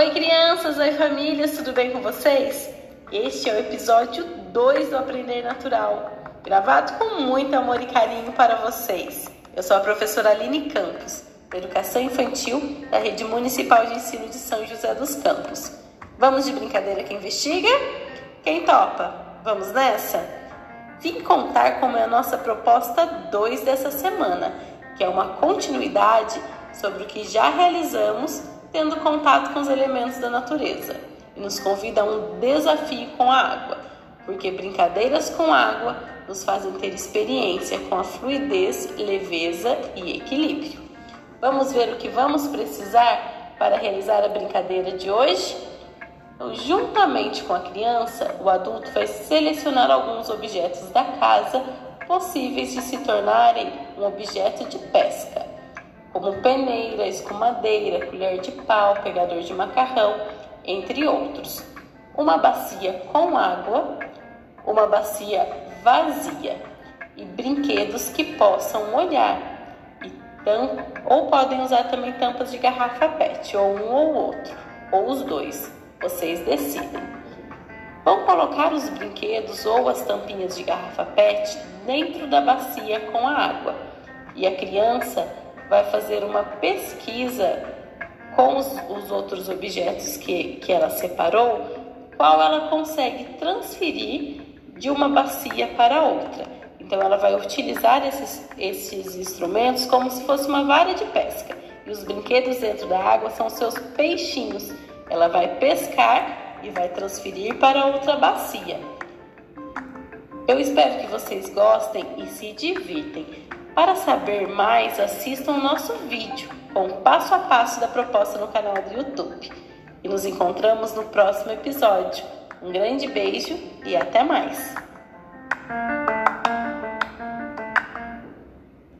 Oi, crianças! Oi, famílias! Tudo bem com vocês? Este é o episódio 2 do Aprender Natural, gravado com muito amor e carinho para vocês. Eu sou a professora Aline Campos, da Educação Infantil da Rede Municipal de Ensino de São José dos Campos. Vamos de brincadeira que investiga? Quem topa? Vamos nessa? Vim contar como é a nossa proposta 2 dessa semana, que é uma continuidade sobre o que já realizamos tendo contato com os elementos da natureza e nos convida a um desafio com a água, porque brincadeiras com água nos fazem ter experiência com a fluidez, leveza e equilíbrio. Vamos ver o que vamos precisar para realizar a brincadeira de hoje? Então, juntamente com a criança, o adulto vai selecionar alguns objetos da casa possíveis de se tornarem um objeto de pesca como peneira, escumadeira, colher de pau, pegador de macarrão, entre outros. Uma bacia com água, uma bacia vazia e brinquedos que possam molhar. Então, ou podem usar também tampas de garrafa PET, ou um ou outro, ou os dois. Vocês decidem. Vão colocar os brinquedos ou as tampinhas de garrafa PET dentro da bacia com a água. E a criança vai fazer uma pesquisa com os, os outros objetos que, que ela separou, qual ela consegue transferir de uma bacia para outra. Então, ela vai utilizar esses, esses instrumentos como se fosse uma vara de pesca. E os brinquedos dentro da água são seus peixinhos. Ela vai pescar e vai transferir para outra bacia. Eu espero que vocês gostem e se divirtem. Para saber mais, assistam o nosso vídeo com o passo a passo da proposta no canal do YouTube. E nos encontramos no próximo episódio. Um grande beijo e até mais!